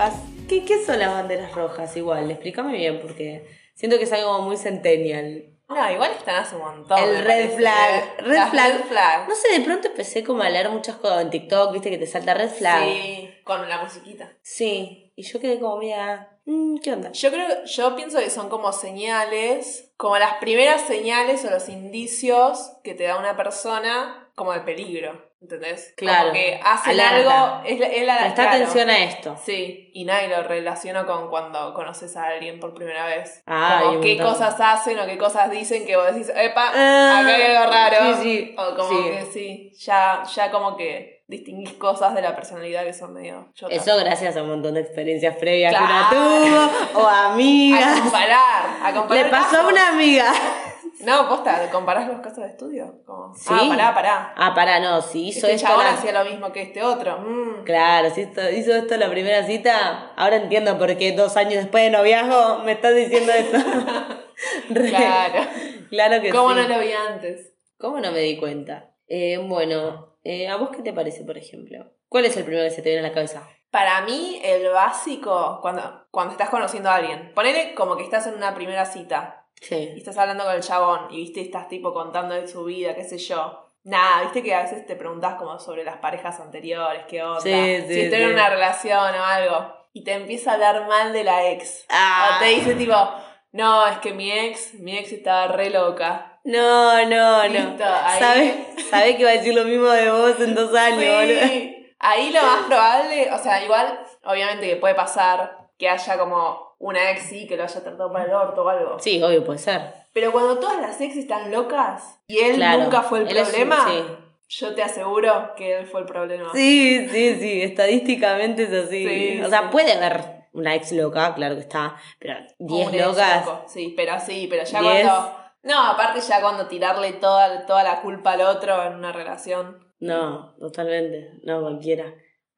Rojas. ¿Qué, ¿Qué son las banderas rojas? Igual, explícame bien porque siento que es algo muy centennial. No, igual están hace un montón. El red flag. Red Las flag. red flag. No sé, de pronto empecé como a leer muchas cosas en TikTok, viste que te salta red flag. Sí, con la musiquita. Sí, y yo quedé como mira, mm, ¿qué onda? Yo creo, yo pienso que son como señales, como las primeras señales o los indicios que te da una persona como de peligro, ¿entendés? Claro, Como que hacen algo, es la, es la- Presta claro. atención a esto. Sí, y nadie lo relaciona con cuando conoces a alguien por primera vez. Ah, como qué montón. cosas hacen o qué cosas dicen que vos decís, epa, Ah, acá hay algo raro. sí, sí, O como sí. que sí, ya, ya como que distinguís cosas de la personalidad que son medio chotas. Eso gracias a un montón de experiencias previas Claro. que una tuvo, o A amigas. comparar, a comparar. Le pasó a una amiga. No, posta, ¿comparás los casos de estudio? Como, Sí. Ah, pará, pará. Ah, pará, no, si hizo este esto. chabón la- hacía lo mismo que este otro. Mm. Claro, si esto- hizo esto en la primera cita, ahora entiendo por qué dos años después de noviazgo me estás diciendo esto. Re- Claro. claro que ¿Cómo sí. no lo vi antes? ¿Cómo no me di cuenta? Eh, bueno, eh, ¿a vos qué te parece, por ejemplo? ¿Cuál es el primero que se te viene a la cabeza? Para mí, el básico, cuando, cuando estás conociendo a alguien, ponele como que estás en una primera cita y estás hablando con el chabón y viste, estás tipo contando de su vida, qué sé yo. Nada, viste que a veces te preguntás como sobre las parejas anteriores, qué onda. Sí, sí, si estoy en una relación o algo. Y te empieza a hablar mal de la ex. Ah. O te dice tipo, no, es que mi ex, mi ex estaba re loca. No, no, no. Listo, ahí- ¿Sabe, sabe que va a decir lo mismo de vos en dos años, boludo? Sí. Ahí lo más probable, o sea, igual, obviamente que puede pasar que haya como una ex sí que lo haya tratado para el orto o algo. Sí, obvio, puede ser. Pero cuando todas las ex están locas y él Claro. nunca fue el un- problema, sí. yo te aseguro que él fue el problema. Sí, sí, sí, estadísticamente es así. Sí, o sea, sí. puede haber una ex loca, claro que está, pero Un 10 ex locas. loco. Sí, pero sí, pero ya Diez. cuando. No, aparte ya cuando tirarle toda, toda la culpa al otro en una relación. No, totalmente, no cualquiera.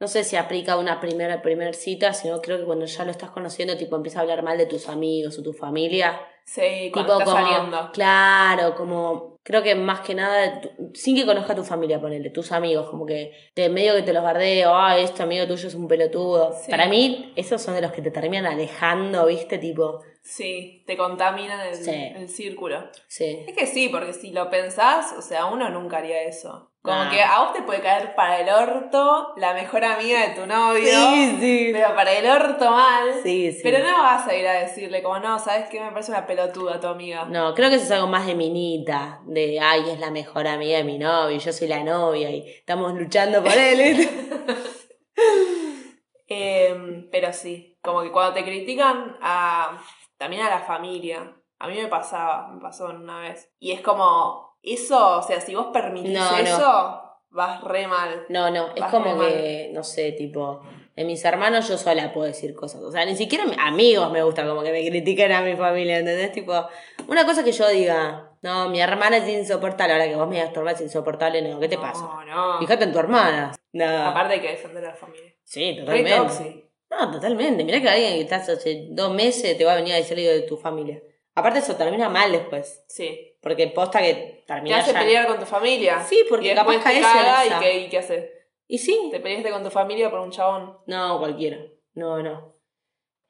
No sé si aplica una primera primer cita, sino creo que cuando ya lo estás conociendo, tipo empieza a hablar mal de tus amigos o tu familia. Sí, tipo está como, saliendo. claro, como creo que más que nada, sin que conozca a tu familia, ponele, tus amigos, como que de medio que te los bardeo, ah, este amigo tuyo es un pelotudo. Sí. Para mí, esos son de los que te terminan alejando, ¿viste? Tipo, Sí, te contaminan el, Sí. el círculo. sí. Es que sí, porque si lo pensás, o sea, uno nunca haría eso. Como No. que a vos te puede caer para el orto la mejor amiga de tu novio. Sí, sí. Pero para el orto mal. Sí, sí. Pero no vas a ir a decirle como, no, ¿sabes qué? Me parece una pelotuda tu amiga. No, creo que eso es algo más de minita, de ay, es la mejor amiga de mi novio, y yo soy la novia y estamos luchando por él. Em, pero sí, como que cuando te critican a, también a la familia. A mí me pasaba, me pasó una vez. Y es como, eso, o sea, si vos permitís No, no. eso, vas re mal. No, no, es como que, no sé, tipo, de mis hermanos yo sola puedo decir cosas. O sea, ni siquiera mi- amigos me gusta como que me critiquen a mi familia, ¿entendés? Tipo, una cosa que yo diga, no, mi hermana es insoportable, ahora que vos me digas tu hermana es insoportable, no, ¿qué te pasa? No, no. Fíjate en tu hermana. No. Aparte hay que defender a la familia. Sí, totalmente. No, totalmente. Mirá que alguien que estás hace dos meses te va a venir a decir algo de tu familia. Aparte eso termina mal después. Sí. Porque posta que Te termina hace ya. pelear con tu familia. Sí, porque y capaz te caga y qué, y qué haces. Y sí. Te peleaste con tu familia por un chabón. No, cualquiera. No, no.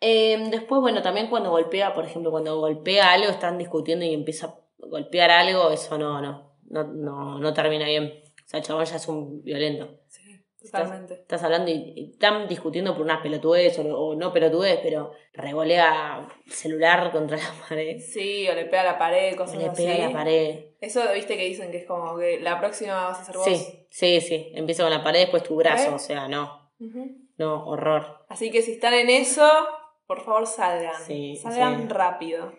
Eh, después, bueno, también cuando golpea, por ejemplo, cuando golpea algo, están discutiendo y empieza a golpear algo, eso no, no. No, no, no termina bien. O sea, el chabón ya es un violento. Sí, totalmente. Estás hablando y, y están discutiendo por una pelotudez o, o no pelotudez, pero revolea celular contra la pared. Sí, o le pega a la pared, cosas le así. pega a la pared. Eso viste que dicen que es como que la próxima vas a ser vos. Sí, sí, sí. Empieza con la pared, después tu brazo. ¿Eh? O sea, no. No, horror. Así que si están en eso, por favor salgan. Sí, salgan sí. rápido.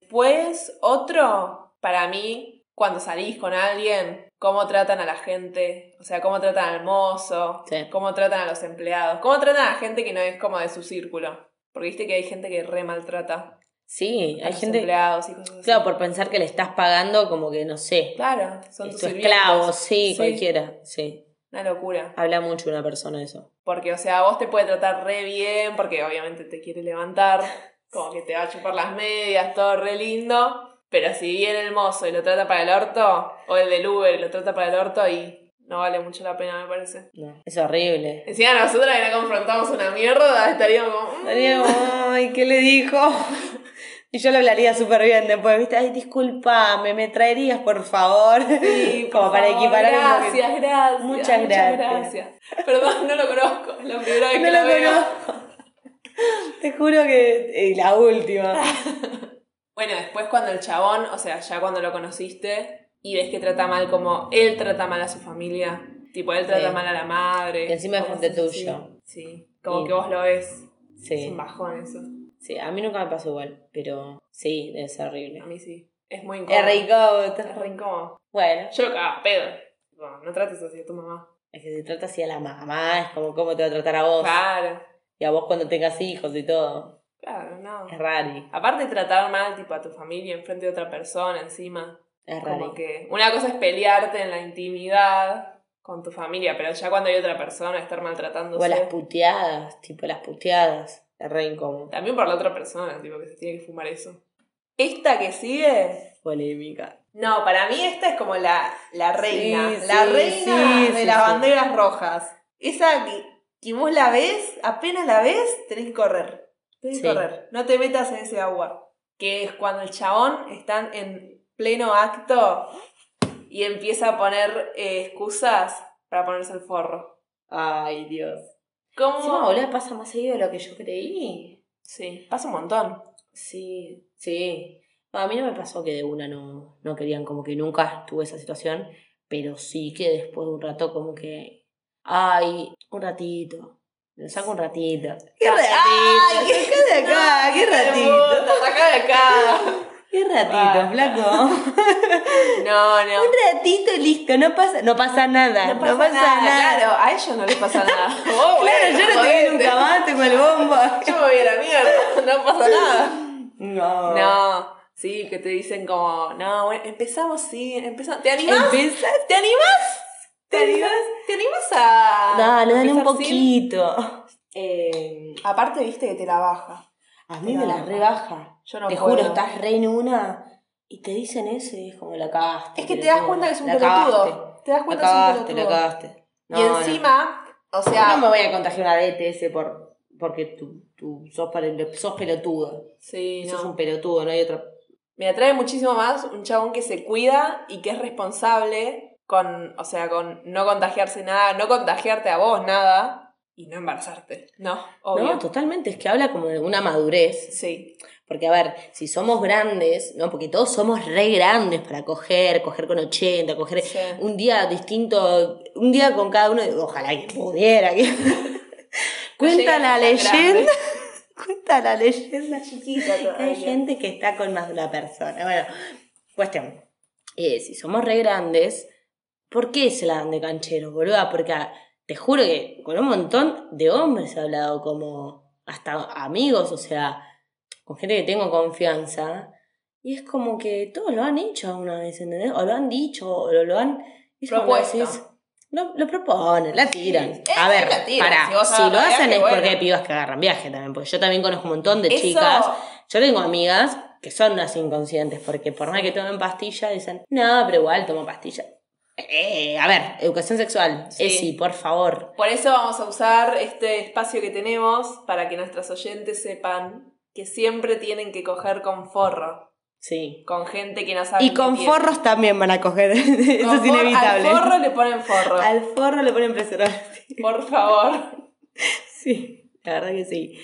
Después, otro, para mí, cuando salís con alguien, cómo tratan a la gente, o sea, cómo tratan al mozo, Sí. cómo tratan a los empleados, cómo tratan a la gente que no es como de su círculo. Porque viste que hay gente que re maltrata Sí, a hay los gente. empleados y cosas así. Claro, por pensar que le estás pagando como que, no sé, Claro, son tus tu sirvientes. esclavo, sí, cualquiera, sí. Una locura. Habla mucho una persona de eso. Porque, o sea, vos te puede tratar re bien, porque obviamente te quiere levantar, como que te va a chupar las medias, todo re lindo. Pero si viene el mozo y lo trata para el orto, o el del Uber y lo trata para el orto, y No vale mucho la pena, me parece. No, es horrible. Encima nosotras que no confrontamos una mierda, estaríamos como... "Mm". Estaría como, ay, ¿qué le dijo? Y yo le hablaría súper bien después, ¿viste? Ay, discúlpame, ¿me traerías, por favor? Sí, como para equiparar un. Gracias, gracias. Muchas gracias. Perdón, no lo conozco. Es la primera vez No que lo lo veo. conozco. Te juro que eh, la última. Bueno, después cuando el chabón, o sea, ya cuando lo conociste y ves que trata mal como él trata mal a su familia, tipo él trata Sí. mal a la madre. Encima es así. tuyo. Sí, como Y- que vos lo ves. Es Sí, un bajón eso. sí, a mí nunca me pasó igual, pero sí, debe ser horrible. A mí sí. Es muy incómodo. Es rico. Es re incómodo. Bueno, Yo lo cagaba pedo. Tipo, no trates así a tu mamá. es que se trata así a la mamá, es como cómo te va a tratar a vos. Claro. Y a vos cuando tengas hijos y todo. No. Es rari, Aparte de tratar mal tipo a tu familia enfrente de otra persona encima. es Como rari. que una cosa es pelearte en la intimidad con tu familia, pero ya cuando hay otra persona estar maltratándose. O las puteadas, tipo las puteadas. Es re incómodo. También por la otra persona, tipo que se tiene que fumar eso. Esta que sigue. Polémica. No, para mí esta es como la, la reina. Sí, la sí, reina sí, de las banderas rojas. Esa que, que vos la ves, apenas la ves, tenés que correr. Sí. correr. No te metas en ese agua. Que es cuando el chabón está en pleno acto y empieza a poner eh, excusas para ponerse el forro. Ay, Dios. ¿Cómo? Encima, boludo, pasa más seguido de lo que yo creí. Sí, pasa un montón. Sí, sí. No, a mí no me pasó que de una no, no querían, como que nunca tuve esa situación, pero sí que después de un rato como que, ay, un ratito, me saco un ratito. ¿Qué Ay, ratito? Sacá de acá, qué ratito. Sacá de acá. Qué ratito, flaco. No, no. Un ratito y listo, no pasa, no pasa nada. No pasa, nada, claro, a ellos no les pasa nada. Vos, Claro, bueno, yo no te vi nunca más, tengo el bombo. Yo me voy a la mierda, no pasa nada. No. No, sí, que te dicen como, no, bueno, empezamos, sí, empezamos. ¿Te animás? ¿Te animás? ¿Te animás? ¿Te animás a.? Dale, dale un poquito. Eh, Aparte, viste que te la baja. a mí me la rebaja. Yo no te puedo. juro, estás re en una y te dicen eso y es como la cagaste. Es que te das cuenta que es un pelotudo. Te das La cuenta que es un la pelotudo. cagaste. No, y no. encima, o Yo sea. no me voy a contagiar una DTS por, porque tú, tú sos, sos pelotudo. Sí, Sos no. un pelotudo, no hay otro. Me atrae muchísimo más un chabón que se cuida y que es responsable con, o sea, con no contagiarse nada, no contagiarte a vos nada y no embarazarte. No, obvio. No, totalmente, es que habla como de una madurez. sí. Porque, a ver, si somos grandes, ¿no? Porque todos somos re grandes para coger, coger con 80, coger Sí. un día distinto, un día con cada uno, ojalá que pudiera. que- Cuenta la leyenda, cuenta la leyenda Chiquita hay gente que está con más de una persona. Bueno, cuestión. Eh, si somos re grandes, ¿por qué se la dan de cancheros, boluda? Porque ah, te juro que con un montón de hombres he hablado como hasta amigos, o sea, con gente que tengo confianza. Y es como que todos lo han hecho alguna vez, ¿entendés? O lo han dicho, o lo, lo han... Propuesto. decís, lo, lo proponen, la tiran. Sí. A ver, la tiran. pará, Si vos si agarrás lo hacen es porque hay pibas que agarran viaje también, porque yo también conozco un montón de Eso- chicas yo tengo amigas que son unas inconscientes, porque por más que tomen pastillas, dicen, no, pero igual tomo pastillas. Eh, a ver, educación sexual. Sí. Eh, sí, por favor. Por eso vamos a usar este espacio que tenemos para que nuestras oyentes sepan que siempre tienen que coger con forro, Sí. con gente que no sabe Y con tiene. forros también van a coger. Eso es inevitable. Al forro le ponen forro. Al forro le ponen preservativo. Por favor. Sí, la verdad que sí.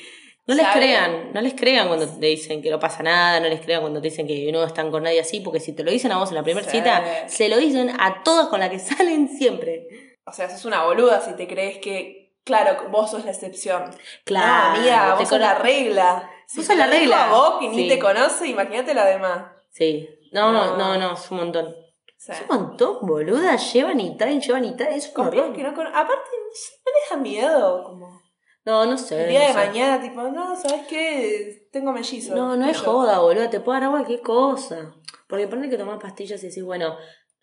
No les ¿Saben? crean, no les crean cuando te dicen que no pasa nada, no les crean cuando te dicen que no están con nadie así, porque si te lo dicen a vos en la primera cita, se lo dicen a todas con las que salen siempre. O sea, sos una boluda si te crees que, claro, vos sos la excepción. Claro, no, amiga, vos sos la regla. Si Vos sos la regla. a vos que ni Sí. te conoce, imagínate la demás. Sí. No, no, No. no, es un montón. Es un montón, boluda. Llevan y traen, llevan y traen. Es un horror. que no Aparte, no les da miedo. Como No, no sé. el día no de sé. mañana, tipo, no, ¿sabes qué? Tengo mellizo. No, no es joda, boluda. Te puede dar cualquier cosa. Porque ponen que tomar pastillas y decís, bueno,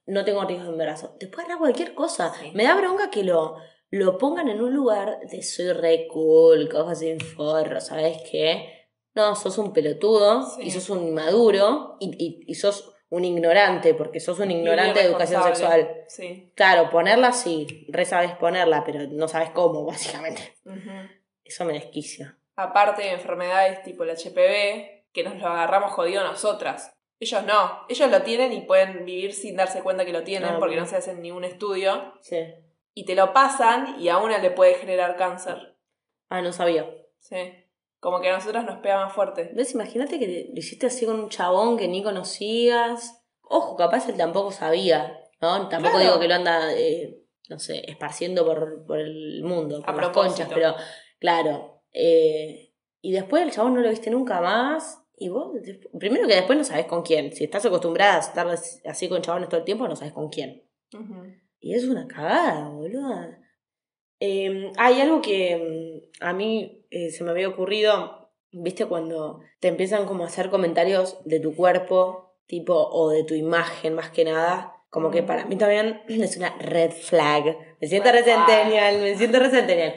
no tengo riesgo de embarazo. Te puede dar cualquier cosa. Sí. Me da bronca que lo, lo pongan en un lugar de soy re cool, cojo sin forro, ¿sabes qué? No, sos un pelotudo Sí. y sos un inmaduro y, y, y sos un ignorante, porque sos un ignorante de educación sexual. Sí. Claro, ponerla sí, re sabes ponerla, pero no sabes cómo, básicamente. Eso me desquicia. Aparte de enfermedades tipo el HPV, que nos lo agarramos jodido nosotras. Ellos no. Ellos lo tienen y pueden vivir sin darse cuenta que lo tienen Ah, porque ok. no se hacen ningún estudio. Sí. Y te lo pasan y a una le puede generar cáncer. Ah, no sabía. Sí. Como que a nosotras nos pega más fuerte. ¿Ves? Imagínate que lo hiciste así con un chabón que ni conocías. Ojo, capaz él tampoco sabía, ¿no? Tampoco Claro. digo que lo anda, eh, no sé, esparciendo por, por el mundo, por A las propósito. conchas, pero claro. eh, y después el chabón no lo viste nunca más. Y vos, primero que después no sabes con quién. Si estás acostumbrada a estar así con chabones todo el tiempo, no sabes con quién. Y es una cagada, boluda. Eh, hay algo que mm, a mí eh, se me había ocurrido, viste, cuando te empiezan como a hacer comentarios de tu cuerpo, tipo, o de tu imagen más que nada. Como que para mí también es una red flag. Me siento recentennial, me siento recentennial.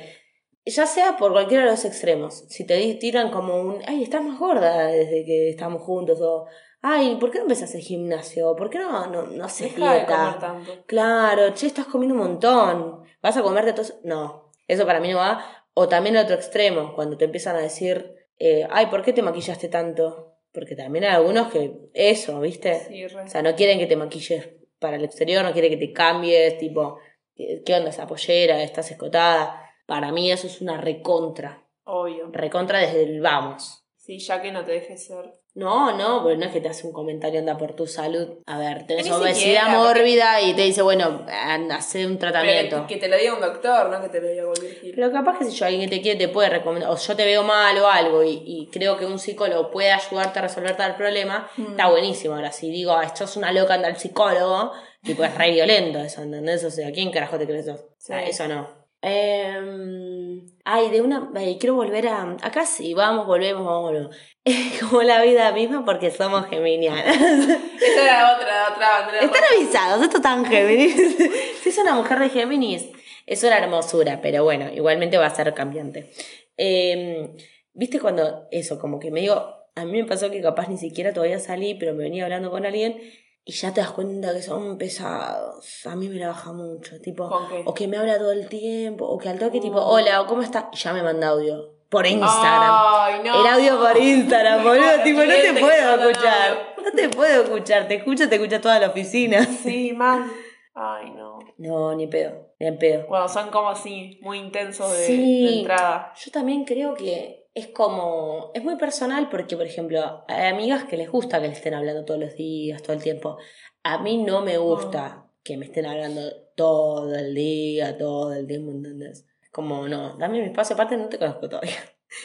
Ya sea por cualquiera de los extremos. Si te tiran como un, ay, estás más gorda desde que estamos juntos, o, ay, ¿por qué no empezás el gimnasio? ¿Por qué no, no, no haces Deja de dieta? tanto. Claro, che, estás comiendo un montón. ¿Vas a comerte todo? No, eso para mí no va. O también el otro extremo, cuando te empiezan a decir, eh, ay, ¿por qué te maquillaste tanto? Porque también hay algunos que eso, ¿viste? Sí. O sea, no quieren que te maquilles para el exterior, no quieren que te cambies, tipo, ¿qué qué onda esa pollera? ¿Estás escotada? Para mí eso es una recontra. Obvio. Recontra desde el vamos. Sí, ya que no te dejes ser. No, no, porque no es que te hace un comentario anda por tu salud. A ver, tenés Ni obesidad siquiera, mórbida y te dice, bueno, anda, hace un tratamiento. Pero que, te lo diga un doctor, no que te lo diga cualquier gil. Pero capaz que si yo alguien que te quiere te puede recomendar, o yo te veo mal o algo y, y creo que un psicólogo puede ayudarte a resolver tal problema, Mm. está buenísimo. Ahora, si digo, esto es una loca, anda al psicólogo, tipo es re violento eso, ¿entendés? O sea, ¿quién carajo te crees eso? O sea, eso no. Eh, ay, de una. ay, quiero volver a. Acá sí, vamos, volvemos, vamos, volvemos. Como la vida misma porque somos geminianas. Esa era otra, otra bandera. Están avisados, esto tan Géminis. si es una mujer de Géminis, es una hermosura, pero bueno, igualmente va a ser cambiante. Eh, ¿Viste cuando eso, como que me digo, a mí me pasó que capaz ni siquiera todavía salí, pero me venía hablando con alguien y ya te das cuenta que son pesados. A mí me la baja mucho, tipo, o que me habla todo el tiempo, o que al toque tipo, Uh. hola, ¿cómo está? Y ya me manda audio. Por Instagram. Ay, no. El audio por Instagram, boludo. Tipo, no te puedo escuchar. No te puedo escuchar. Te escucho, te escucha toda la oficina. Sí, man. Ay, no. No, ni pedo. Ni pedo. Cuando son como así, muy intensos de, Sí. de entrada. Yo también creo que es como. Es muy personal porque, por ejemplo, hay amigas que les gusta que le estén hablando todos los días, todo el tiempo. A mí no me gusta que me estén hablando todo el día, todo el tiempo, ¿entendés? Como, no, dame mi espacio. Aparte, no te conozco todavía.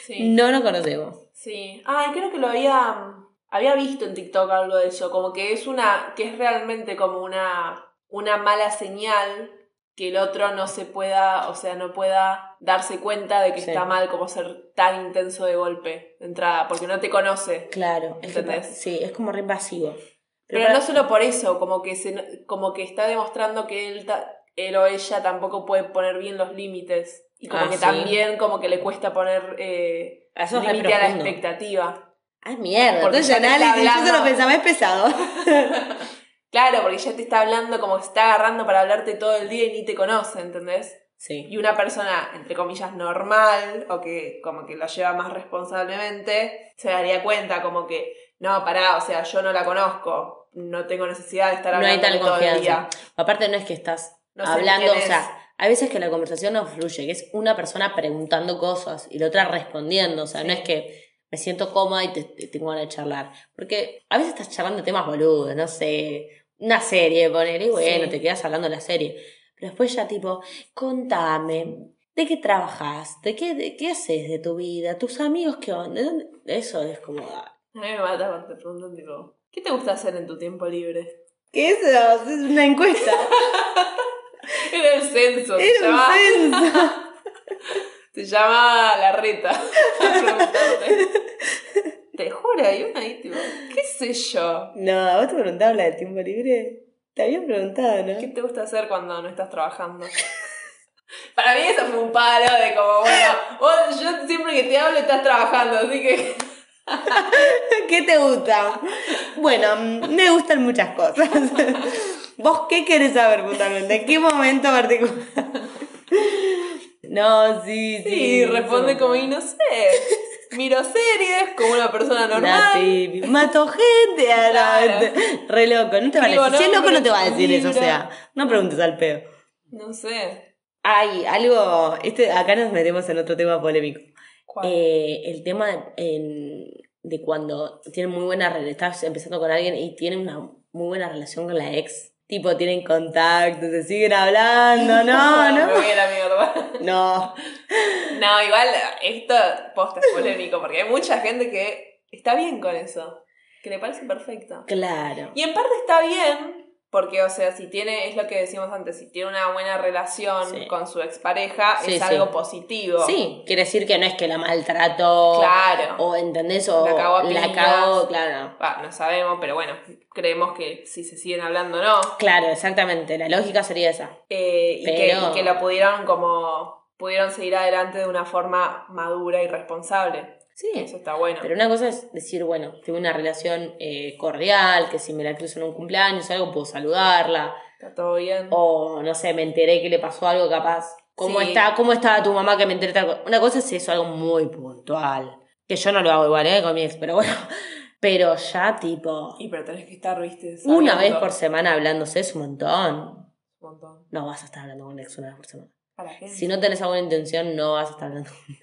Sí. No nos conocemos. Sí. Ay, creo que lo había. Había visto en TikTok algo de eso. Como que es una. que es realmente como una. una mala señal que el otro no se pueda. o sea, no pueda darse cuenta de que Sí. está mal como ser tan intenso de golpe de entrada. Porque no te conoce. Claro, es que, ¿Entendés? sí, es como re invasivo. Pero no solo por eso, como que se, como que está demostrando que él, o ella tampoco puede poner bien los límites. Y como Ah, que sí. también como que le cuesta poner eh, Eso es re límite a la expectativa. Ay, mierda, Porque entonces análisis, yo solo pensaba, es pesado. Claro, porque ya te está hablando como que se está agarrando para hablarte todo el día y ni te conoce, ¿entendés? Sí. Y una persona, entre comillas, normal, o que como que lo lleva más responsablemente, se daría cuenta como que, no, pará, o sea, yo no la conozco, no tengo necesidad de estar No hay hablando tal todo el confianza. día. Aparte no es que estás No hablando, o sea, hay veces que la conversación no fluye, que es una persona preguntando cosas y la otra respondiendo, o sea, no es que me siento cómoda y te, te tengo ganas de charlar. Porque a veces estás charlando temas boludos, no sé, una serie, poner, y bueno, Sí. te quedas hablando de la serie. Pero después ya tipo, contame, ¿de qué trabajas? ¿De qué, de qué haces de tu vida? ¿Tus amigos qué onda? Eso es como... ah, A mí me mata cuando te preguntan, tipo, ¿qué te gusta hacer en tu tiempo libre? ¿Qué es eso? Es una encuesta. Era el censo, se Era un llama, censo. se llama la reta. Te juro, hay una ahí, tipo, ¿qué sé yo? No, ¿vos te preguntabas la de tiempo libre? Te había preguntado, ¿no? ¿Qué te gusta hacer cuando no estás trabajando? Para mí eso fue un palo de como, bueno, vos, yo siempre que te hablo estás trabajando, así que ¿Qué te gusta? Bueno, mm, me gustan muchas cosas. ¿Vos qué querés saber puntualmente? ¿En qué momento particular? No, sí, sí. Sí, responde como, y no sé. Miro series como una persona normal. Mato gente. a la- Claro. Re loco. No te va a decir. Si es loco, no te va a decir eso. O sea, no preguntes al pedo. No sé. Hay algo. Este, acá nos metemos en otro tema polémico. ¿Cuál? Eh, el tema en- de cuando tienen muy buena relación, estás empezando con alguien y tienen una muy buena relación con la ex. Tipo, tienen contacto, se siguen hablando, no, Me no. voy a la mierda. No. No, igual esto posta es polémico porque hay mucha gente que está bien con eso. Que le parece perfecto. Claro. Y en parte está bien, porque, o sea, si tiene, es lo que decíamos antes, si tiene una buena relación Sí. con su expareja, Sí, es sí. algo positivo. Sí, quiere decir que no es que la maltrató. Claro. O entendés, o La a cagó, claro. No sabemos, pero bueno, creemos que si se siguen hablando no. Claro, exactamente. La lógica sería esa. Eh, y, que, y que lo pudieron como. pudieron seguir adelante de una forma madura y responsable. Sí. Eso está bueno. Pero una cosa es decir, bueno, tengo una relación eh, cordial, que si me la cruzo en un cumpleaños o algo, puedo saludarla. Está todo bien. O, no sé, me enteré que le pasó algo capaz. ¿Cómo, Sí. está, ¿Cómo estaba tu mamá que me enteré tal? Una cosa es eso, algo muy puntual. Que yo no lo hago igual, ¿eh? Con mi ex, pero bueno. Pero ya, tipo, Y pero tenés que estar, viste. una sabiendo. vez por semana hablándose es un montón. Un montón. No vas a estar hablando con un ex una vez por semana. Para la gente. Si no tenés alguna intención, no vas a estar hablando. Un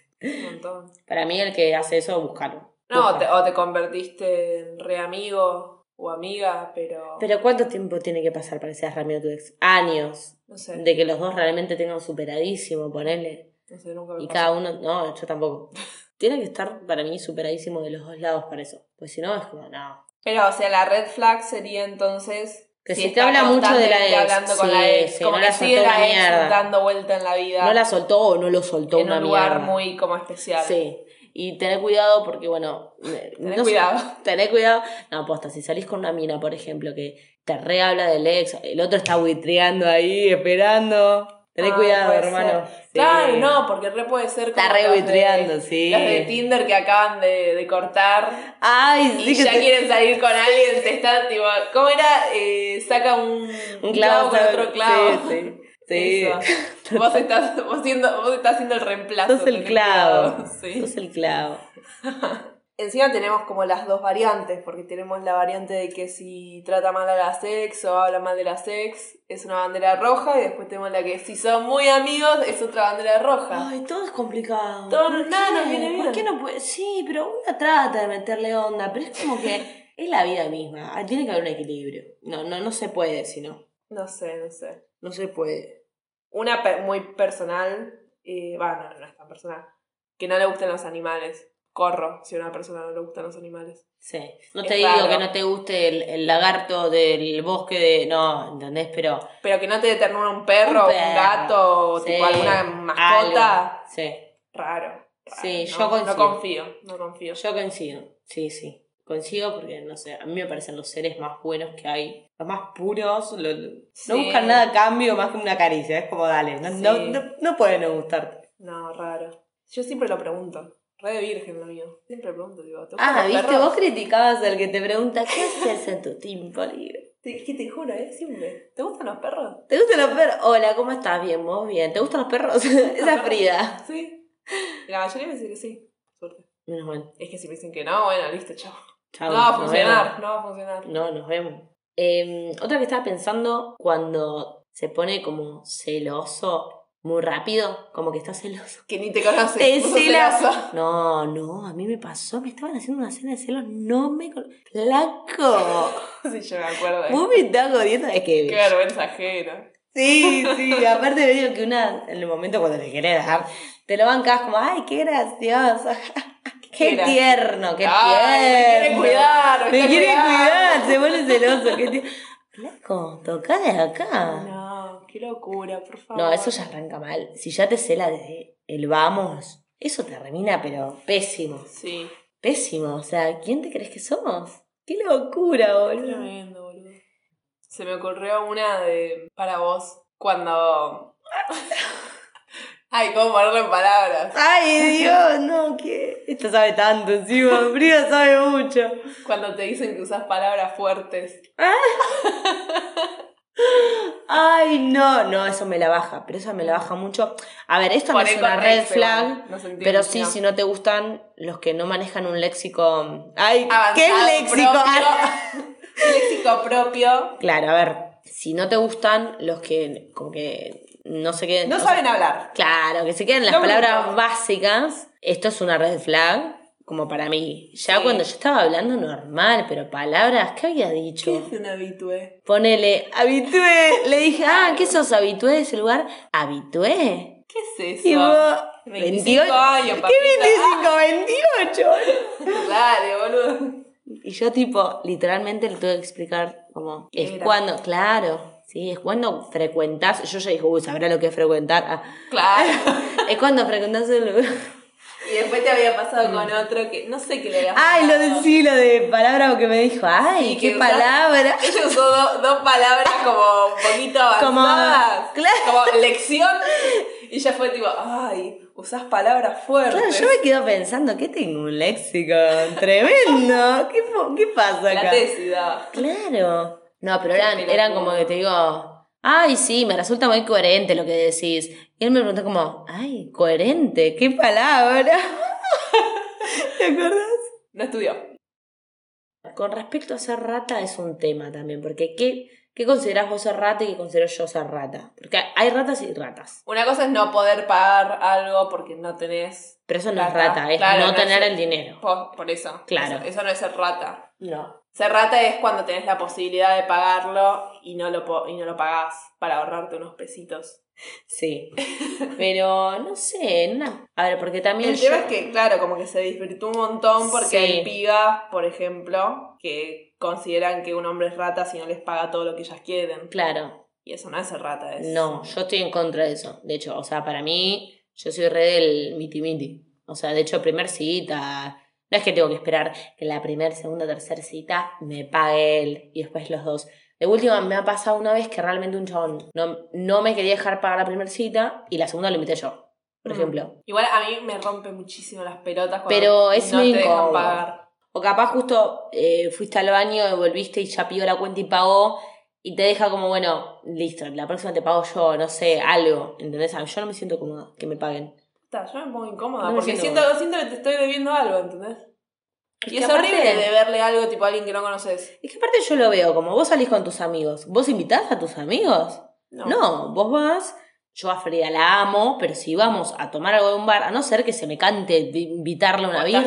montón. Para mí, el que hace eso, búscalo. No, te- o te convertiste en re amigo o amiga, pero. Pero ¿cuánto tiempo tiene que pasar para que seas Ramiro tu ex? Años. no sé. De que los dos realmente tengan superadísimo, ponele. No sé, nunca me Y pasó. cada uno, no, yo tampoco. Tiene que estar para mí superadísimo de los dos lados para eso. Pues si no, es como, no. Pero, o sea, la red flag sería entonces. Que si te está habla mucho de la ex, hablando con sí, la ex, sí, como no que la sigue la ex mierda. dando vuelta en la vida. No la soltó o no lo soltó en una un lugar mierda. muy como especial. Sí. Y tener cuidado porque, bueno. Tené no sé- cuidado. Tené cuidado. No, posta, si salís con una mina, por ejemplo, que te re habla del ex, el otro está buitreando ahí, esperando. Tené Ah, cuidado, hermano. Sí. Claro, no, porque re puede ser Está como re de- buitreando, sí. Los de Tinder que acaban de, de cortar Ay, sí y ya quieren salir con alguien, te está tipo, ¿cómo era? Eh, saca un, Un clavo, con otro clavo. Sí, sí. Sí. Vos estás, vos, siendo, vos estás haciendo el reemplazo. Sos el clavo. Sí. Sos el clavo. Encima tenemos como las dos variantes, porque tenemos la variante de que si trata mal a la sex o habla mal de la sex, es una bandera roja, y después tenemos la que si son muy amigos, es otra bandera roja. Ay, todo es complicado. Todo- ¿Por nada qué? nos viene bien. ¿Por qué no puede? Sí, pero uno trata de meterle onda, pero es como que es la vida misma. Ah, Tiene que haber un equilibrio. No, no, no se puede, si no. No sé, no sé. No se puede. Una pe- muy personal, eh, va, no, no es tan personal, que no le gusten los animales. Corro si a una persona no le gustan los animales. Sí. No Es te digo raro. que no te guste el, el lagarto del bosque de. No, ¿entendés? Pero. Pero que no te determina un perro, Un un, perro, gato, o sí, tipo alguna mascota. algo. Sí. Raro. raro. Sí, no, yo coincido. No confío, no confío. Yo coincido. Sí, sí. Coincido porque, no sé, a mí me parecen los seres más buenos que hay. Los más puros. Sí. No buscan nada a cambio más que una caricia. Es como, dale. No, Sí. no, no, no puede no gustarte. No, raro. Yo siempre lo pregunto. Re de virgen lo mío. Siempre pregunto, digo, ¿te Ah, viste, perros? vos criticabas al que te pregunta, ¿qué haces en tu tiempo libre? Te, que te juro, ¿eh? Siempre. ¿Te gustan los perros? ¿Te gustan los perros? Hola, ¿cómo estás? Bien, vos bien. ¿Te gustan los perros? Esa es Frida. Sí. La mayoría me dice que sí. Suerte. Menos mal. Es que si me dicen que no, bueno, listo, chao. Chao, No va a funcionar, no va a funcionar. No, nos vemos. Eh, otra que estaba pensando, cuando se pone como celoso muy rápido, como que está celoso. Que ni te conoce. Te celoso. No, no, a mí me pasó, me estaban haciendo una cena de celos, no me... ¡Flaco! Sí, yo me acuerdo. de- Vos me estás jodiendo, es que... Qué vergüenza ajena. Sí, sí, aparte me digo que una, en el momento cuando le querés dar, te lo bancas como, ay, qué gracioso, qué tierno, qué Ay, me tierno. quiere cuidar, me me quiere cuidar, se pone celoso, qué tierno. Flaco, toca de acá. No, qué locura, por favor. No, eso ya arranca mal. Si ya te cela desde el vamos, eso termina, pero pésimo. Sí. Pésimo. O sea, ¿quién te crees que somos? ¡Qué locura, boludo! Tremendo, boludo. Se me ocurrió una de para vos cuando Ay, cómo ponerlo en palabras. Ay, Dios, no, que. Esto sabe tanto encima. Frida sabe mucho. Cuando te dicen que usas palabras fuertes. Ay, no, no, eso me la baja, pero eso me la baja mucho. A ver, esto no es una red flag, no pero sí, no. si no te gustan los que no manejan un léxico. Ay, Avanzado, ¿qué léxico? propio. Léxico propio. Claro, a ver, si no te gustan los que como que no se queden. No sea, saben hablar. Claro, que se queden las Lo palabras básicas. Esto es una red flag, como para mí. Ya Sí. cuando yo estaba hablando normal, pero palabras, ¿qué había dicho? ¿Qué es un habitué? Ponele, habitué. Le dije, ah, ¿qué sos habitué de ese lugar? ¿Habitué? ¿Qué es eso? Y vos, 25 años, ¿Qué papita. 25, 28? Dale, boludo. Y yo, tipo, literalmente le tuve que explicar como, ¿Qué es cuando, claro, sí, es cuando frecuentás. Yo ya dije, uy, sabrá lo que es frecuentar. Ah, Claro. es cuando frecuentás el lugar. Y después te había pasado con otro que no sé qué le había Ay, lo de pasado. sí, lo de palabra que me dijo, ay, Sí, qué que palabra. Ella usó do- dos palabras como un poquito Como- avanzadas. claro. Como lección. Y ella fue tipo, ay, usás palabras fuertes. Claro, yo me quedo pensando, ¿qué tengo un léxico tremendo? ¿Qué, qué pasa La acá? tesis daba. Claro. No, pero eran, eran como que te digo, ay, sí, me resulta muy coherente lo que decís. Y él me preguntó como, ay, coherente, qué palabra. ¿Te acordás? No estudió. Con respecto a ser rata es un tema también, porque ¿qué, qué considerás vos ser rata y qué considero yo ser rata? Porque hay ratas y ratas. Una cosa es no poder pagar algo porque no tenés. Pero eso no es rata, es Claro, no no tener es- el dinero. Por, por eso. Claro. Eso, eso no es ser rata. No. Ser rata es cuando tenés la posibilidad de pagarlo y no lo, y no lo pagás para ahorrarte unos pesitos. Sí. Pero no sé, no. A ver, porque también. El tema es que, claro, como que se disfrutó un montón porque Sí. hay pigas, por ejemplo, que consideran que un hombre es rata si no les paga todo lo que ellas quieren. Claro. Y eso no es ser rata, es. No, yo estoy en contra de eso. De hecho, o sea, para mí, yo soy re del miti miti. O sea, de hecho, primer cita. No es que tengo que esperar que la primer, segunda, tercera cita me pague él y después los dos. De última, me ha pasado una vez que realmente un chabón no, no me quería dejar pagar la primera cita y la segunda lo invité yo, por Mm. ejemplo. Igual a mí me rompe muchísimo las pelotas cuando Pero es no muy te dejan pagar. O capaz justo eh, fuiste al baño, volviste y ya pidió la cuenta y pagó. Y te deja como, bueno, listo, la próxima te pago yo, no sé, algo. ¿Entendés? A mí Yo no me siento cómoda que me paguen. Puta, yo me pongo incómoda No porque siento siento, siento que te estoy debiendo algo, ¿entendés? Es Y es aparte- horrible deberle algo tipo a alguien que no conoces. Es que aparte yo lo veo como vos salís con tus amigos. ¿Vos invitás a tus amigos? No. No, vos vas. Yo a Frida la amo, pero si vamos a tomar algo de un bar, a no ser que se me cante de invitarle una birra.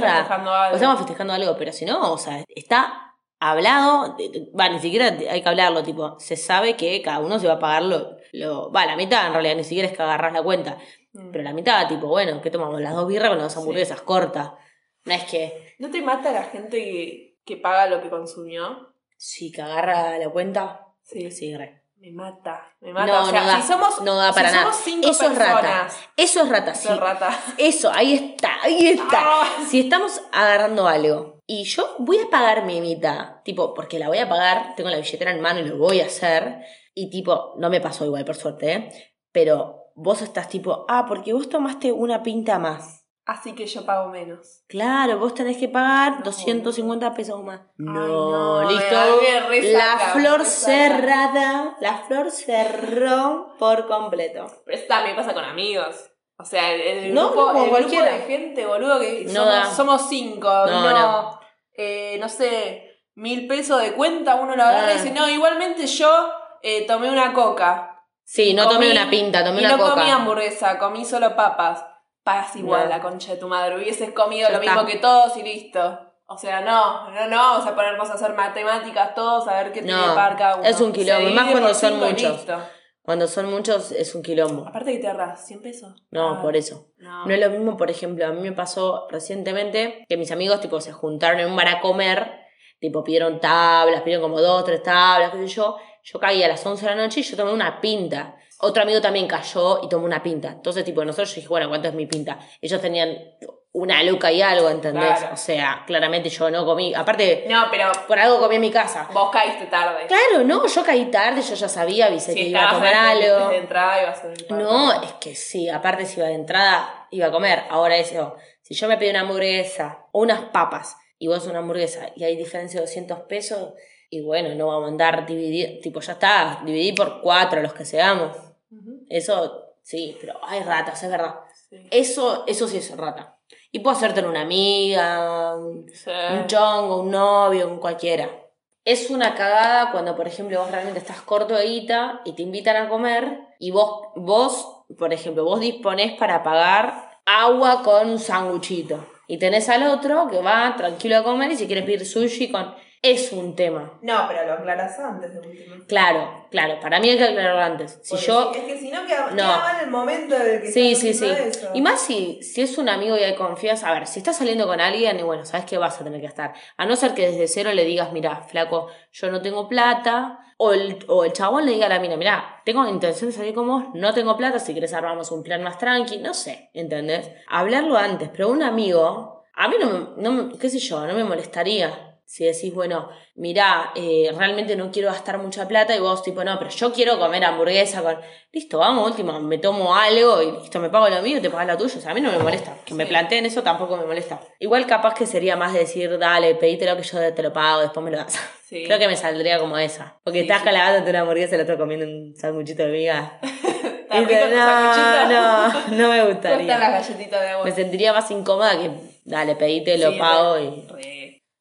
O estamos festejando algo, pero si no, o sea, está hablado, de- de- va, ni siquiera hay que hablarlo, tipo, se sabe que cada uno se va a pagar lo, lo- va, la mitad en realidad, ni siquiera es que agarras la cuenta, Mm. pero la mitad, tipo, bueno, ¿qué tomamos? Las dos birras con las dos hamburguesas, corta. No es que, ¿No te mata la gente que, que paga lo que consumió? sí, que agarra la cuenta, Sí. sí, re. Me mata, me mata. No, o sea, no da, si somos, no da para si nada. somos cinco Eso es rata. personas, Eso es rata, sí. Eso es rata. Eso, ahí está, ahí está. Ah. Si estamos agarrando algo y yo voy a pagar mi mitad, tipo, porque la voy a pagar, tengo la billetera en mano y lo voy a hacer, y tipo, no me pasó igual, por suerte, ¿eh? Pero vos estás tipo, ah, porque vos tomaste una pinta más. Así que yo pago menos. Claro, vos tenés que pagar No. 250 pesos más. no, listo. me- a mí me resaca, la flor resaca. cerrada, la flor cerró por completo. Pero eso también pasa con amigos. O sea, el, el No, grupo, no, el cualquiera. grupo de gente, boludo, que No somos, somos cinco. No, No, no. eh, no sé, mil pesos de cuenta, uno lo agarra Ah. y dice, no, igualmente yo eh, tomé una coca. Sí, no tomé Comí- una pinta, tomé y una no coca. comí hamburguesa, comí solo papas. Pagas igual No. la concha de tu madre. Hubieses comido Ya lo está. mismo que todos y listo. O sea, no, no, no vamos a ponernos a hacer matemáticas todos, a ver qué tiene No, que pagar cada uno. es un quilombo, más cuando son muchos. listo. Cuando son muchos es un quilombo. Aparte que te ahorras 100 pesos. No, Ah, por eso. No. No es lo mismo, por ejemplo, a mí me pasó recientemente que mis amigos tipo se juntaron en un bar a comer, tipo pidieron tablas, pidieron como dos, tres tablas, qué sé yo. Yo caí a las 11 de la noche y yo tomé una pinta. Otro amigo también cayó y tomó una pinta. Entonces, tipo, nosotros yo dije, bueno, ¿cuánto es mi pinta? Ellos tenían una luca y algo, ¿entendés? Claro. O sea, claramente yo no comí. Aparte, No, pero por algo comí en mi casa. vos caíste tarde. Claro, no, yo caí tarde, yo ya sabía, avisé Si que iba a comer algo. desde entrada ibas a No, es que sí, aparte si iba de entrada, iba a comer. Ahora eso, si yo me pido una hamburguesa o unas papas y vos una hamburguesa y hay diferencia de 200 pesos, y bueno, no vamos a andar dividir, tipo, ya está, dividí por cuatro los que seamos. Eso, sí, pero hay ratas, es verdad. Sí. Eso, eso sí es rata. Y puedo hacerte una amiga, un, Sí. un chongo, un novio, un cualquiera. Es una cagada cuando, por ejemplo, vos realmente estás corto de guita y te invitan a comer y vos, vos, por ejemplo, vos disponés para pagar agua con un sanguchito. Y tenés al otro que va tranquilo a comer y si quiere pedir sushi con... Es un tema. No, pero lo aclaras antes de última. Claro, claro. Para mí hay que aclararlo antes. Si Porque yo... Es que si no queda, No. queda mal el momento del que Sí, sí, sí. eso. Y más si, si es un amigo y hay confianza. A ver, si estás saliendo con alguien, y bueno, sabes que vas a tener que estar. A no ser que desde cero le digas, mira, flaco, yo no tengo plata. O el, o el chabón le diga a la mina, mira, tengo intención de salir con vos, no tengo plata, si querés armamos un plan más tranqui, no sé, ¿entendés? Hablarlo antes, pero un amigo, a mí no me, no qué sé yo, no me molestaría. Si decís, bueno, mirá, eh, realmente no quiero gastar mucha plata y vos tipo, no, pero yo quiero comer hamburguesa con... Listo, vamos, último, me tomo algo y listo, me pago lo mío y te pagas lo tuyo. O sea, a mí no me molesta. Que me planteen eso tampoco me molesta. Igual capaz que sería más decir, dale, pedítelo que yo te lo pago, después me lo das. Sí. Creo que me saldría como esa. Porque Sí, estás sí. calagándote una hamburguesa y el otro comiendo un sanguchito de miga. ¿Está Y no, no, no me gustaría. las galletitas de agua. Me sentiría más incómoda que, dale, pedite, lo pago re- y... re.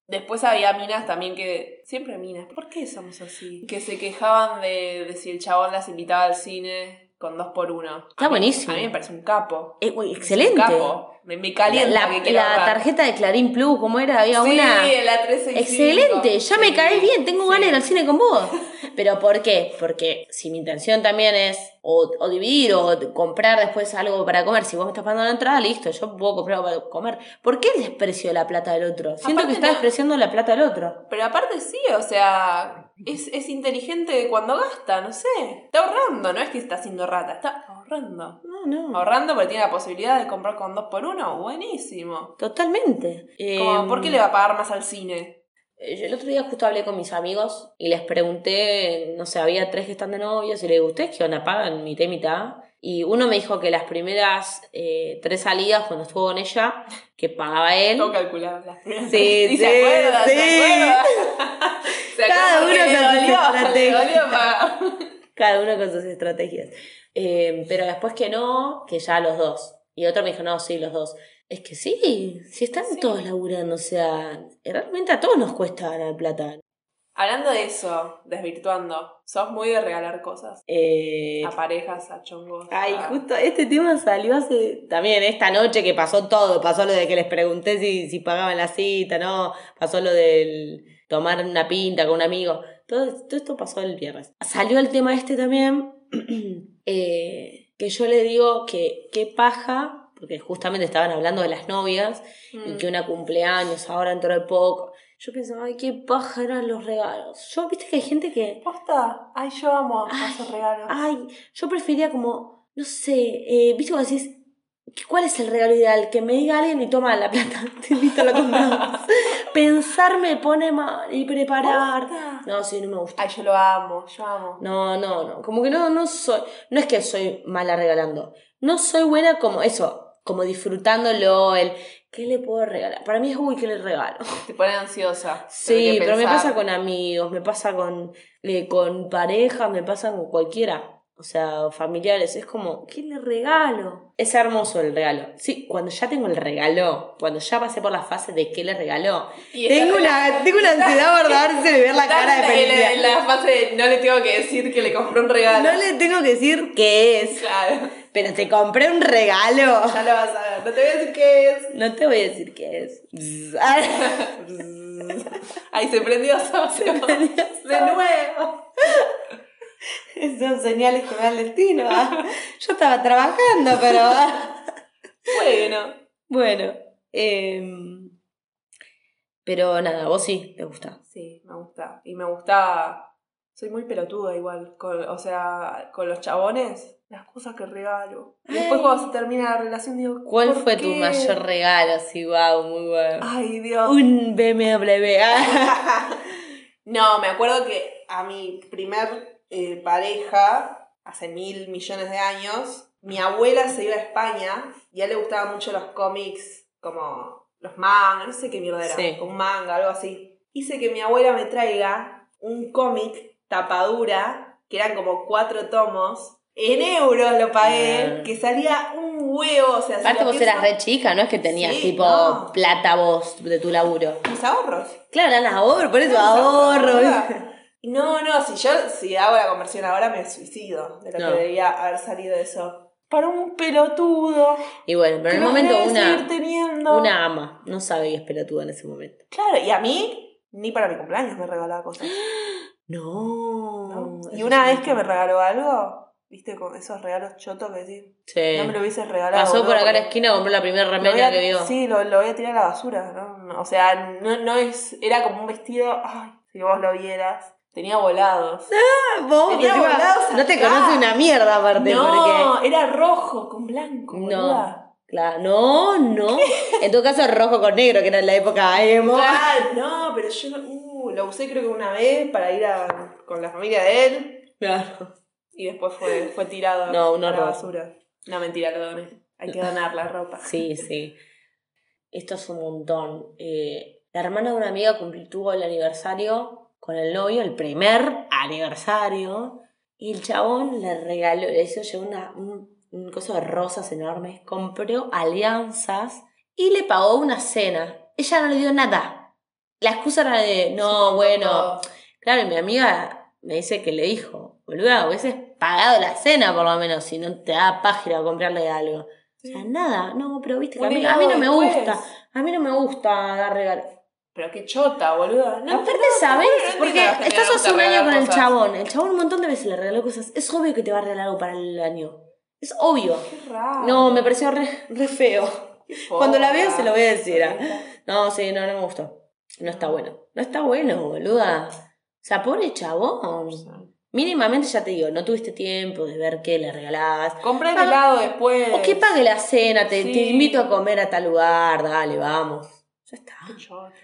Después había minas también que. Siempre minas. ¿Por qué somos así? Que se quejaban de, de si el chabón las invitaba al cine con dos por uno. Está A mí- buenísimo. A mí me parece un capo. Eh, Un excelente. capo. Me, me calienta La, que la tarjeta de Clarín Plus, ¿cómo era? Había sí, una... la 365. Excelente, ya me Sí, caes bien, tengo sí. ganas de ir al cine con vos. Pero ¿por qué? Porque si mi intención también es o, o dividir o comprar después algo para comer, si vos me estás pagando la entrada, listo, yo puedo comprar algo para comer. ¿Por qué el desprecio de la plata del otro? Siento Aparte que está no- despreciando la plata del otro. Pero aparte sí, o sea, es, es inteligente cuando gasta, no sé. Está ahorrando, no es que está haciendo rata, está ahorrando. No, no. Ahorrando porque tiene la posibilidad de comprar con dos por uno, buenísimo. Totalmente. Como, Eh, ¿Por qué le va a pagar más al cine? Eh, El otro día justo hablé con mis amigos y les pregunté, no sé, había tres que están de novios y le digo, ¿ustedes qué onda? ¿Pagan mitad y mitad? Y uno me dijo que las primeras eh, tres salidas cuando estuvo con ella, que pagaba él. Todo calculado. las primeras. Sí, sí, se acuerda, sí. se acuerda. Se Cada acuerda uno con sus dolió, Cada uno con sus estrategias. Eh, pero después que no, que ya los dos. Y otro me dijo, no, sí, los dos. Es que sí, si están Sí. todos laburando, o sea, realmente a todos nos cuesta ganar plata. Hablando de eso, desvirtuando, sos muy de regalar cosas Eh, a parejas, a chongos. Ay, a- justo este tema salió hace. También esta noche que pasó todo. Pasó lo de que les pregunté si, si pagaban la cita, ¿no? Pasó lo del tomar una pinta con un amigo. Todo, todo esto pasó el viernes. Salió el tema este también. eh, que yo le digo que qué paja, porque justamente estaban hablando de las novias y Mm. que una cumpleaños ahora dentro de poco. Yo pensaba, ay, qué paja eran los regalos. Yo, viste que hay gente que. ¿Posta? Ay, yo amo Ay, hacer regalos. Ay, yo prefería como, no sé, eh, ¿viste cuando decís, ¿cuál es el regalo ideal? Que me diga alguien y toma la plata, te invito a la compramos. Pensar me pone mal y preparar. No, sí, no me gusta. Ay, yo lo amo, yo amo. No, no, no, como que no, no soy, no es que soy mala regalando, no soy buena como eso, como disfrutándolo, el, ¿qué le puedo regalar? Para mí es, uy, ¿qué le regalo? Te pone ansiosa. Sí, pero me pasa con amigos, me pasa con, eh, con pareja, me pasa con cualquiera. O sea, familiares. Es como, ¿qué le regalo? Es hermoso el regalo. Sí, cuando ya tengo el regalo, cuando ya pasé por la fase de qué le regaló, tengo una, tengo una ansiedad por darse de ver la cara de felicidad. En la fase de no le tengo que decir que le compré un regalo. No le tengo que decir qué es, Claro, pero te compré un regalo. ya lo vas a ver. No te voy a decir qué es. No te voy a decir qué es. Ahí se prendió Sabio. De nuevo. Son señales que me da el destino. Yo estaba trabajando, pero. Bueno. Bueno. em, pero nada, vos sí te gusta. Sí, me gusta. Y me gusta Soy muy pelotuda igual. Con, o sea, con los chabones, las cosas que regalo. Y Después Ay. cuando se termina la relación digo, ¿Cuál ¿por fue tu mayor regalo? Así, wow, muy bueno. Ay, Dios. Un BMW. No, me acuerdo que a mi primer eh, pareja, hace mil millones de años, mi abuela se iba a España y a él le gustaban mucho los cómics como los mangas, no sé qué mierda era, Sí. un manga, algo así. Hice que mi abuela me traiga un cómic tapadura, que eran como cuatro tomos. En euros lo pagué, Ah. que salía un huevo, o sea, Aparte vos eras pienso, re chica, no es que tenías Sí, tipo no. plata vos de tu laburo. mis ahorros. Claro, eran ahorro, por eso Mis ahorro. No, no, si yo si hago la conversión ahora me suicido de lo No. que debería haber salido de eso. Para un pelotudo. Y bueno, pero en el momento una, teniendo. una ama no sabe que es pelotuda en ese momento. Claro, y a mí ni para mi cumpleaños me regalaba cosas. No. ¿no? Y una vez que me regaló algo, viste, con esos regalos chotos que decís, Sí. no me lo hubieses regalado. Pasó por acá a la esquina, compró la primera remera a- que vio. Sí, lo, lo voy a tirar a la basura, ¿no? No, O sea, no, no es. Era como un vestido. Ay, si vos lo vieras. Tenía volados. Vos, Tenía volados no te conoce una mierda aparte, No, porque. era rojo con blanco. No. Claro, no, no. En tu caso rojo con negro, que era en la época emo. Claro, no, pero yo no- uh, lo usé creo que una vez para ir a, con la familia de él Claro. y después fue, fue tirado No, un a la basura. No, mentira, lo doné. Hay que donar la ropa. Sí, sí. Esto es un montón. Eh, la hermana de una amiga cumplió, tuvo el aniversario con el novio, el primer aniversario, y el chabón le regaló, le hizo llevar una, un, un coso de rosas enormes, compró alianzas y le pagó una cena. Ella no le dio nada. La excusa era de, no, bueno. Claro, y mi amiga me dice que le dijo, boluda, hubieses pagado la cena por lo menos, si no te da página comprarle algo. O sea, nada, no, pero viste que a mí, a mí no me gusta, a mí no me gusta dar regalos. Pero qué chota, boluda. No, Aparte, no, ¿sabes? no, Porque estás hace un año con el chabón, el chabón un montón de veces le regaló cosas, es obvio que te va a regalar algo para el año. Es obvio. Qué raro. No, me pareció re, re feo. Cuando la joda. se lo voy a decir. ah. No, sí, no, no me gustó. No está bueno. No está bueno, boluda. O sea, pobre chabón. Mínimamente ya te digo, no tuviste tiempo de ver qué le regalabas. Compré el helado después. O que pague la cena, te, invito a comer a tal lugar, dale, vamos. Ya está.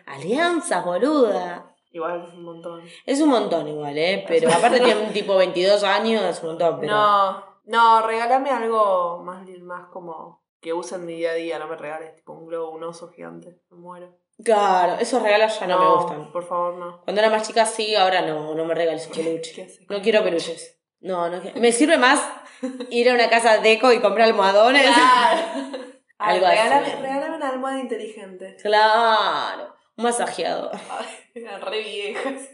Alianzas, boluda. Igual es un montón. Es un montón igual, ¿eh? Pero aparte tiene un tipo 22 años, es un montón. Pero... No, no, regálame algo más, más como que usen mi día a día, no me regales tipo un globo, un oso gigante, me muero. Claro, esos regalos ya no, me gustan. Por favor, no. Cuando era más chica sí, ahora no, no me regales peluches. No quiero peluches. No, no quiero. Me sirve más ir a una casa deco y comprar almohadones. Ay, Algo así. regálame, una almohada inteligente. Claro. Un masajeador. Re viejas.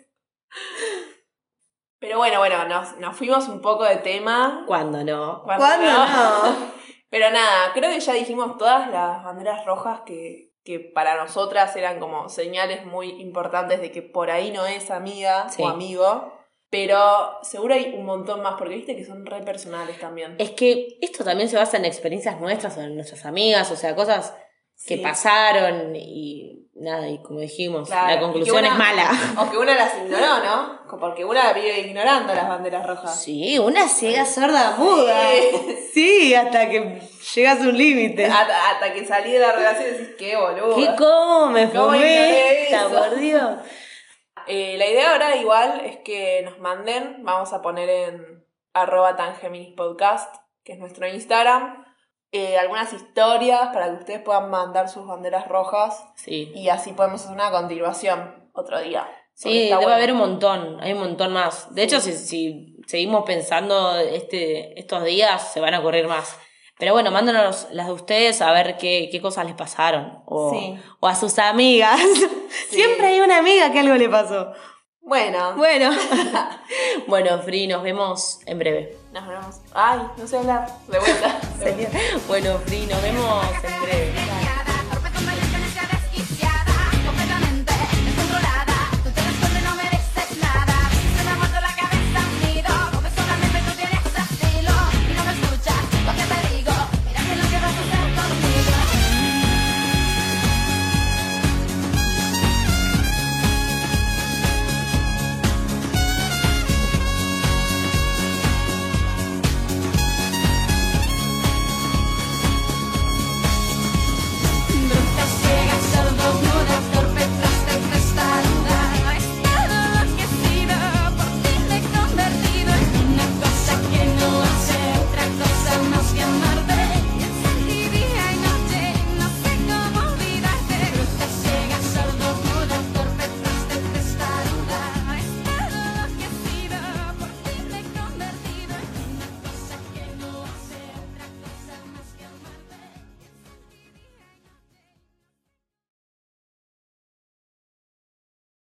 Pero bueno, bueno, nos, nos fuimos un poco de tema. ¿Cuándo no? ¿Cuándo no? Pero nada, creo que ya dijimos todas las banderas rojas que, que para nosotras eran como señales muy importantes de que por ahí no es amiga Sí. o amigo. Pero seguro hay un montón más, porque viste que son re personales también. Es que esto también se basa en experiencias nuestras o en nuestras amigas, o sea, cosas que Sí. pasaron y nada, y como dijimos, Claro, la conclusión una- es mala. O que una las ignoró, ¿no? Porque una vive ignorando las banderas rojas. Sí, una ciega sorda muda. Sí. Sí, hasta que llegas a un límite. Hasta, hasta que salí de la relación y decís, qué boludo. ¿Qué cómo me ¿Cómo fumé por Dios? Eh, la idea ahora igual es que nos manden, vamos a poner en arroba tangeminis.podcast, que es nuestro Instagram, eh, algunas historias para que ustedes puedan mandar sus banderas rojas Sí. y así podemos hacer una continuación otro día. Sí, debe bueno. haber un montón, hay un montón más. De hecho, si, si seguimos pensando este, estos días, se van a ocurrir más. Pero bueno, mándanos las de ustedes a ver qué, qué cosas les pasaron. O, Sí. o a sus amigas. Siempre hay una amiga que algo le pasó. Bueno, Bueno. bueno, Free, nos vemos en breve. nos vemos. Ay, no sé hablar. De vuelta. Bueno, Free, nos vemos en breve.